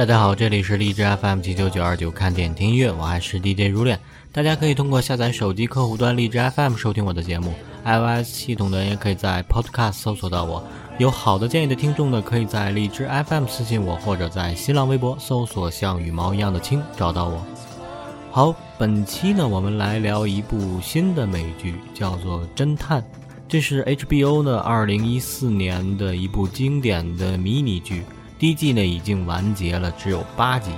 大家好，这里是荔枝 FM 七九九二九，看点听音乐，我还是 DJ 如恋。大家可以通过下载手机客户端荔枝 FM 收听我的节目，iOS 系统的也可以在 Podcast 搜索到我。有好的建议的听众呢，可以在荔枝 FM 私信我，或者在新浪微博搜索“像羽毛一样的青”找到我。好，本期呢，我们来聊一部新的美剧，叫做《侦探》，这是 HBO 呢二零一四年的一部经典的迷你剧。第一季呢已经完结了，只有八集。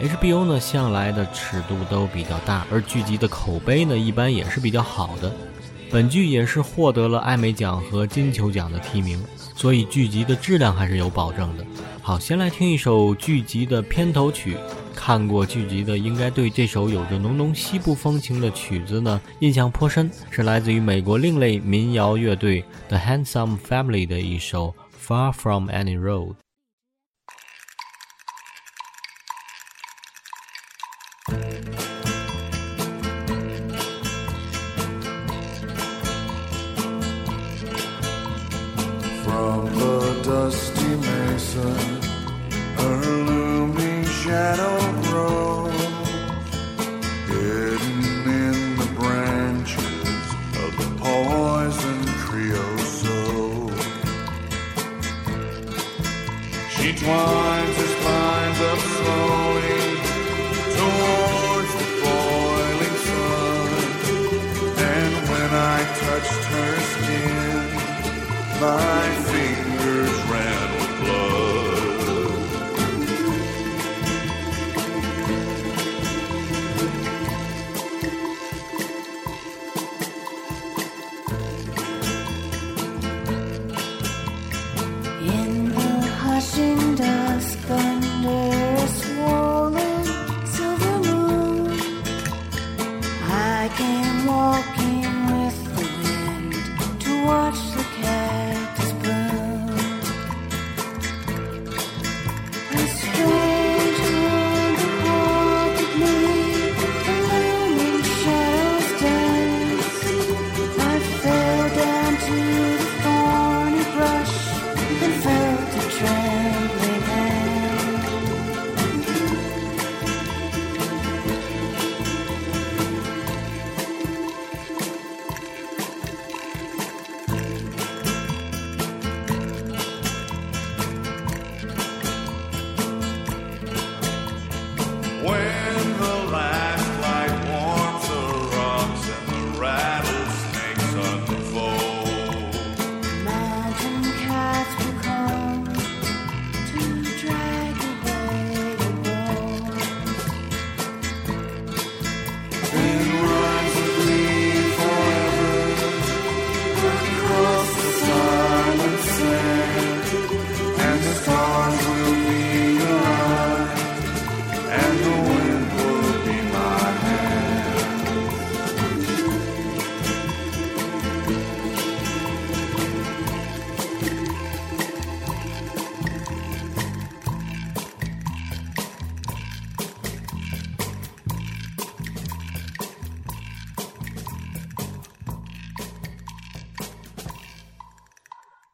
HBO 呢向来的尺度都比较大，而剧集的口碑呢一般也是比较好的。本剧也是获得了艾美奖和金球奖的提名，所以剧集的质量还是有保证的。好，先来听一首剧集的片头曲。看过剧集的应该对这首有着浓浓西部风情的曲子呢印象颇深，是来自于美国另类民谣乐队 The Handsome Family 的一首《Far From Any Road》。A looming shadow.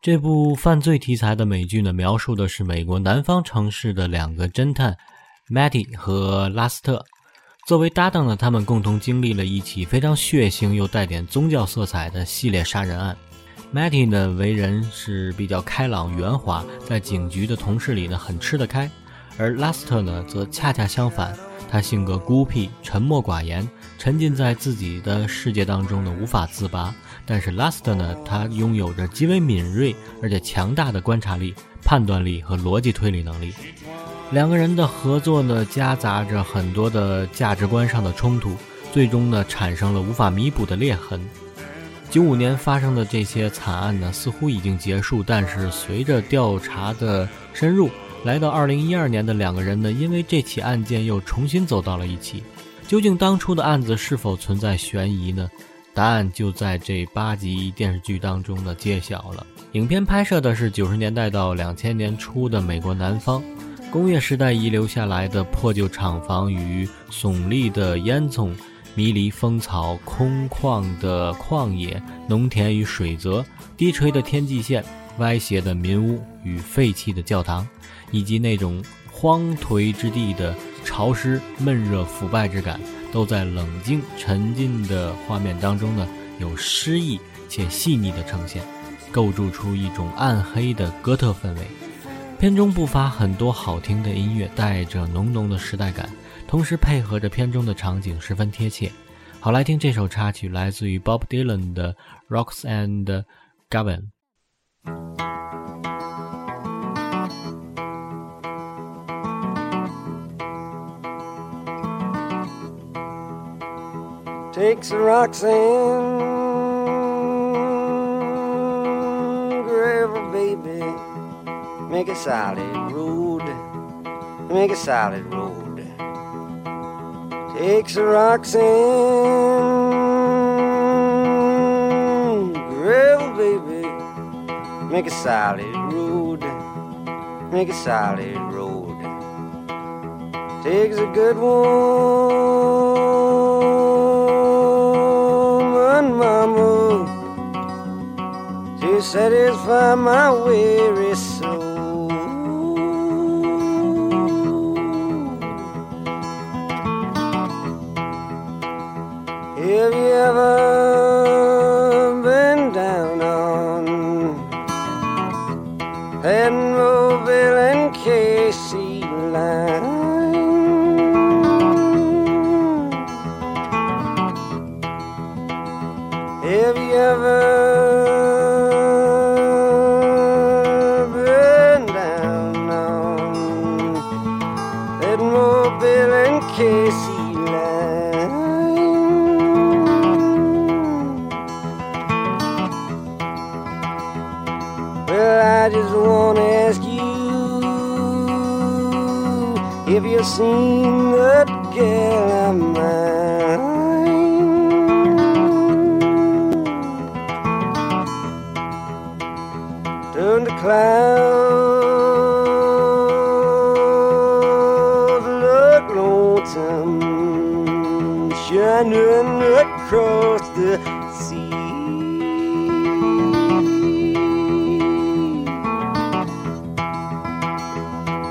这部犯罪题材的美剧呢，描述的是美国南方城市的两个侦探，Matty 和拉斯特。作为搭档呢，他们共同经历了一起非常血腥又带点宗教色彩的系列杀人案。Matty 呢，为人是比较开朗圆滑，在警局的同事里呢，很吃得开；而拉斯特呢，则恰恰相反，他性格孤僻、沉默寡言，沉浸在自己的世界当中呢，无法自拔。但是 Last 呢，他拥有着极为敏锐而且强大的观察力、判断力和逻辑推理能力。两个人的合作呢，夹杂着很多的价值观上的冲突，最终呢，产生了无法弥补的裂痕。九五年发生的这些惨案呢，似乎已经结束，但是随着调查的深入，来到二零一二年的两个人呢，因为这起案件又重新走到了一起。究竟当初的案子是否存在悬疑呢？答案就在这八集电视剧当中呢揭晓了。影片拍摄的是九十年代到两千年初的美国南方，工业时代遗留下来的破旧厂房与耸立的烟囱、迷离风草、空旷的旷野、农田与水泽、低垂的天际线、歪斜的民屋与废弃的教堂，以及那种。荒颓之地的潮湿、闷热、腐败之感，都在冷静沉静的画面当中呢，有诗意且细腻的呈现，构筑出一种暗黑的哥特氛围。片中不乏很多好听的音乐，带着浓浓的时代感，同时配合着片中的场景，十分贴切。好，来听这首插曲，来自于 Bob Dylan 的《Rocks and Gavin》。Rocks and gravel, baby. Make a solid road. Make a solid road. Takes and gravel, baby. Make a solid road. Make a solid road. Takes a good woman, satisfy my weary Casey line? Well, I just want to ask you if you've seen that girl of mine.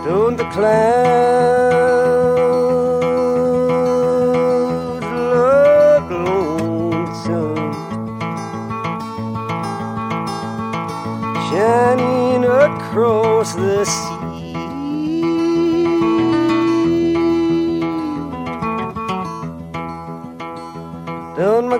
Don't the clouds look lonesome, shining across the sea? Don't my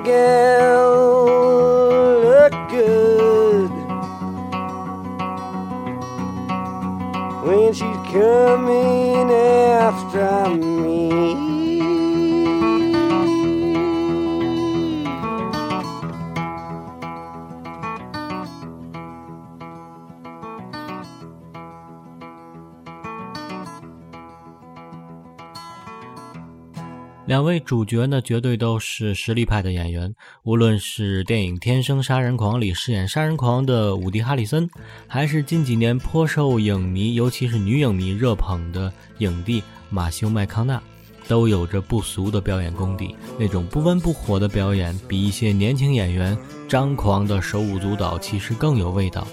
两位主角呢，绝对都是实力派的演员。无论是电影《天生杀人狂》里饰演杀人狂的伍迪·哈里森，还是近几年颇受影迷，尤其是女影迷热捧的影帝马修·麦康纳，都有着不俗的表演功底。那种不温不火的表演，比一些年轻演员张狂的手舞足蹈其实更有味道。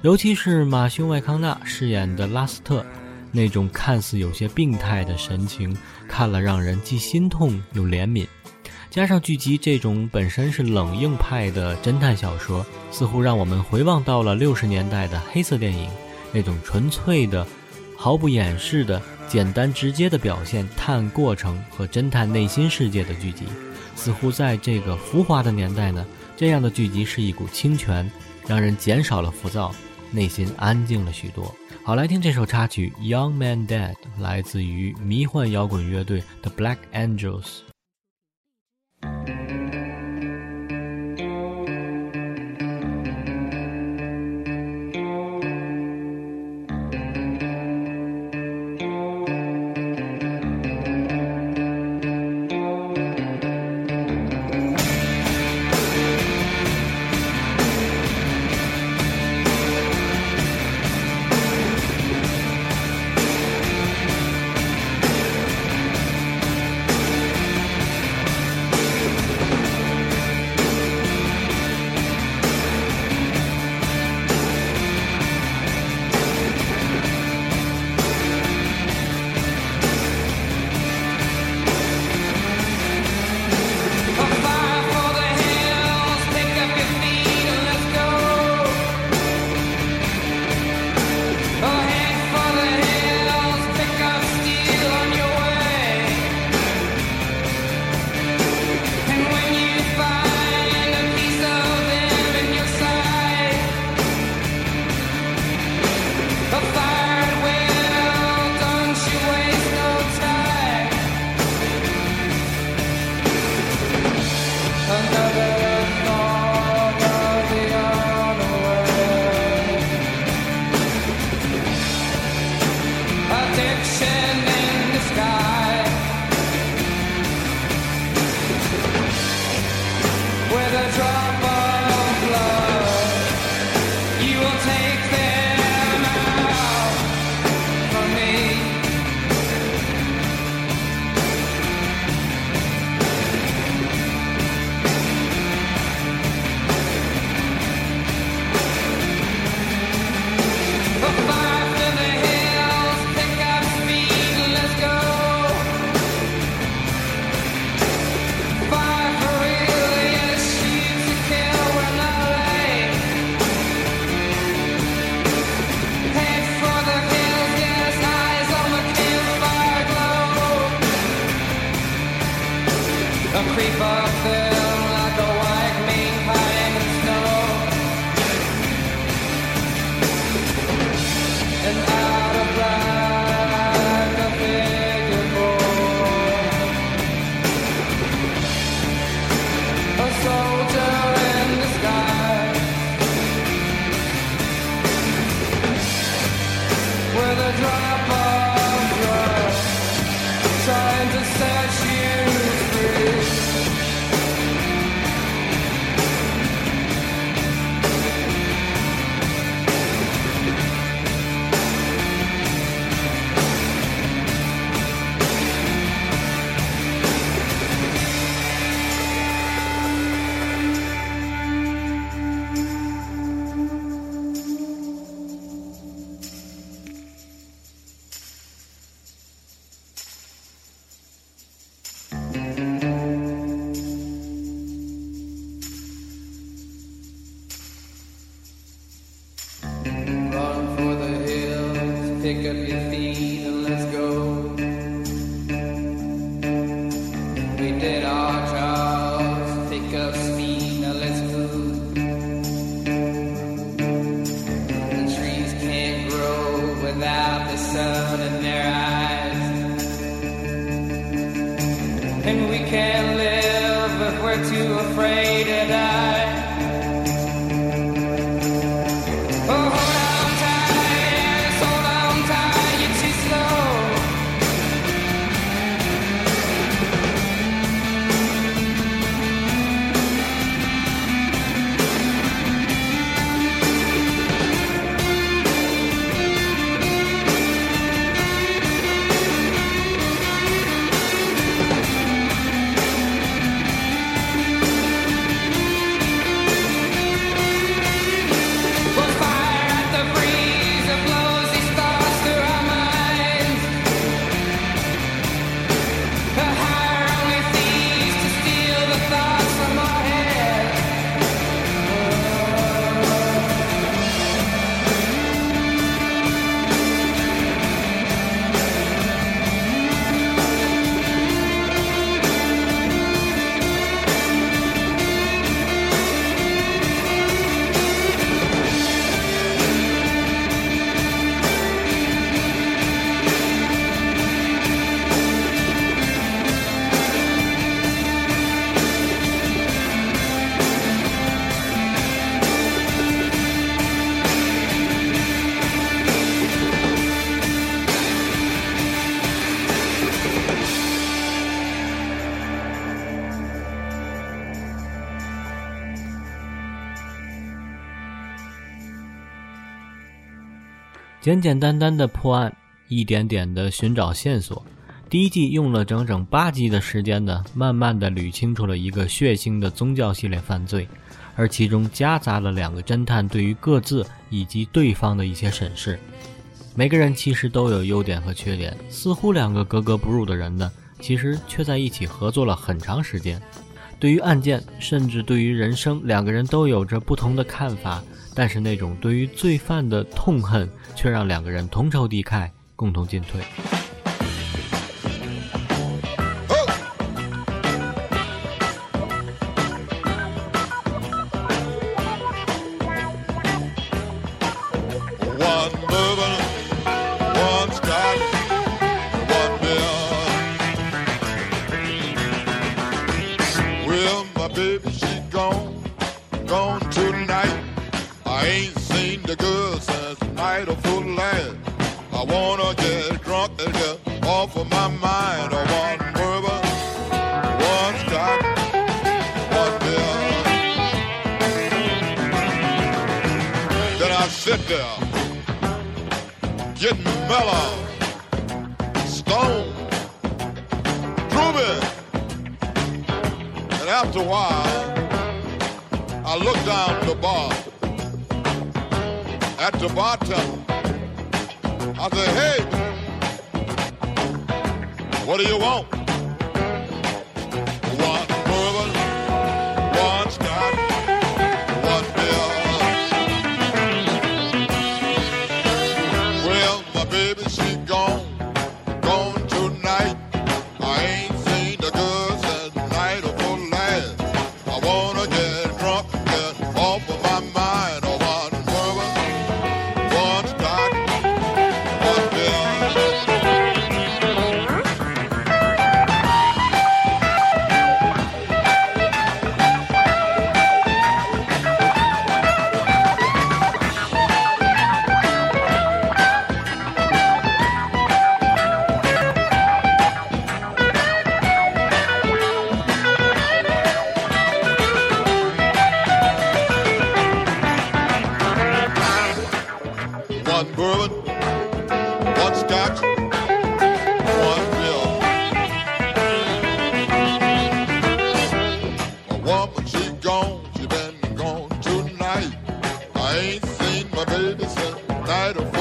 尤其是马修·麦康纳饰演的拉斯特。那种看似有些病态的神情，看了让人既心痛又怜悯。加上剧集这种本身是冷硬派的侦探小说，似乎让我们回望到了六十年代的黑色电影，那种纯粹的、毫不掩饰的、简单直接的表现探过程和侦探内心世界的剧集。似乎在这个浮华的年代呢，这样的剧集是一股清泉，让人减少了浮躁，内心安静了许多。好，来听这首插曲《Young Man Dead》，来自于迷幻摇滚乐队 The Black Angels。简简单单的破案，一点点的寻找线索。第一季用了整整八集的时间呢，慢慢的捋清楚了一个血腥的宗教系列犯罪，而其中夹杂了两个侦探对于各自以及对方的一些审视。每个人其实都有优点和缺点，似乎两个格格不入的人呢，其实却在一起合作了很长时间。对于案件，甚至对于人生，两个人都有着不同的看法，但是那种对于罪犯的痛恨，却让两个人同仇敌忾，共同进退。After a while, I look down the bar at the bartender. I say, hey, what do you want? side of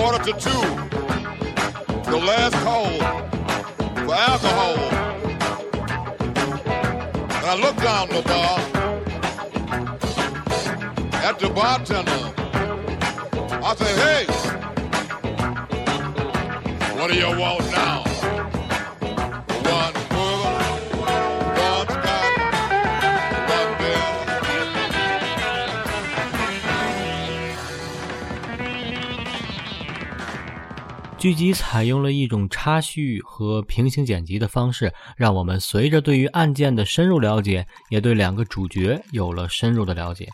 quarter to two, the last call for alcohol. And I looked down the bar at the bartender. I said, hey, what do you want now? One 剧集采用了一种插叙和平行剪辑的方式，让我们随着对于案件的深入了解，也对两个主角有了深入的了解。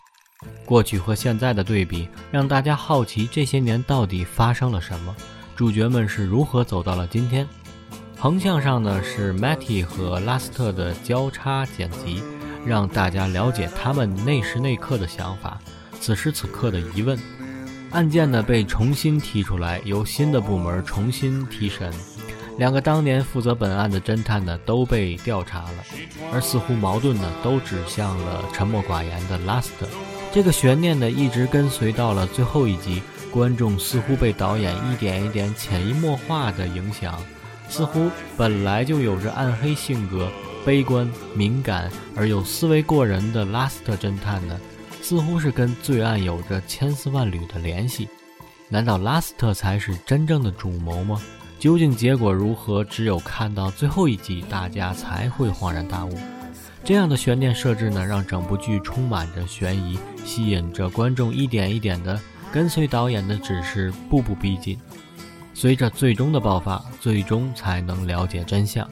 过去和现在的对比，让大家好奇这些年到底发生了什么，主角们是如何走到了今天。横向上呢是 Matty 和拉斯特的交叉剪辑，让大家了解他们那时那刻的想法，此时此刻的疑问。案件呢被重新提出来，由新的部门重新提审。两个当年负责本案的侦探呢都被调查了，而似乎矛盾呢都指向了沉默寡言的拉斯特。这个悬念呢一直跟随到了最后一集，观众似乎被导演一点一点潜移默化的影响，似乎本来就有着暗黑性格、悲观、敏感而又思维过人的拉斯特侦探呢。似乎是跟罪案有着千丝万缕的联系，难道拉斯特才是真正的主谋吗？究竟结果如何？只有看到最后一集，大家才会恍然大悟。这样的悬念设置呢，让整部剧充满着悬疑，吸引着观众一点一点的跟随导演的指示，步步逼近。随着最终的爆发，最终才能了解真相。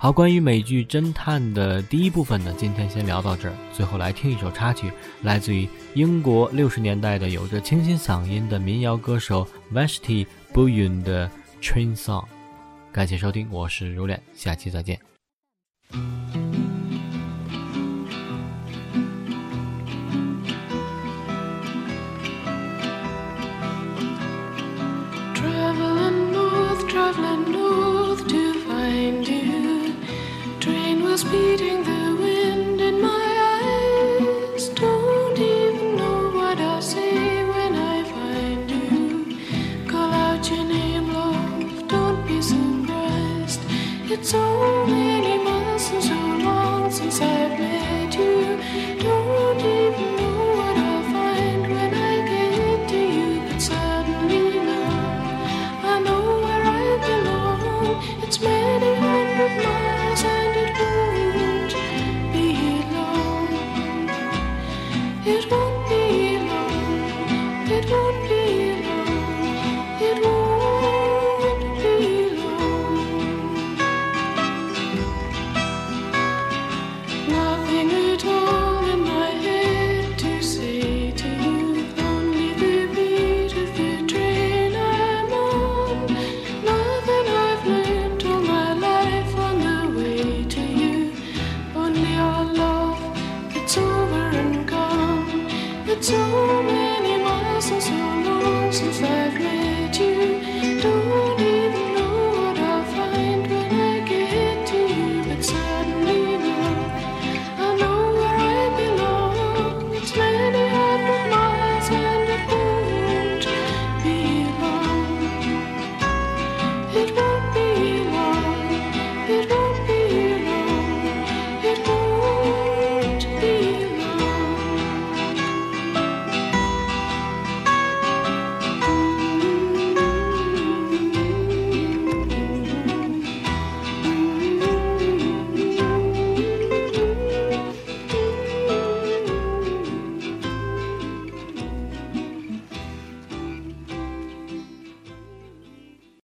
好，关于美剧《侦探》的第一部分呢，今天先聊到这儿。最后来听一首插曲，来自于英国六十年代的有着清新嗓音的民谣歌手 Vestibuyon 的《Train Song》。感谢收听，我是如恋，下期再见。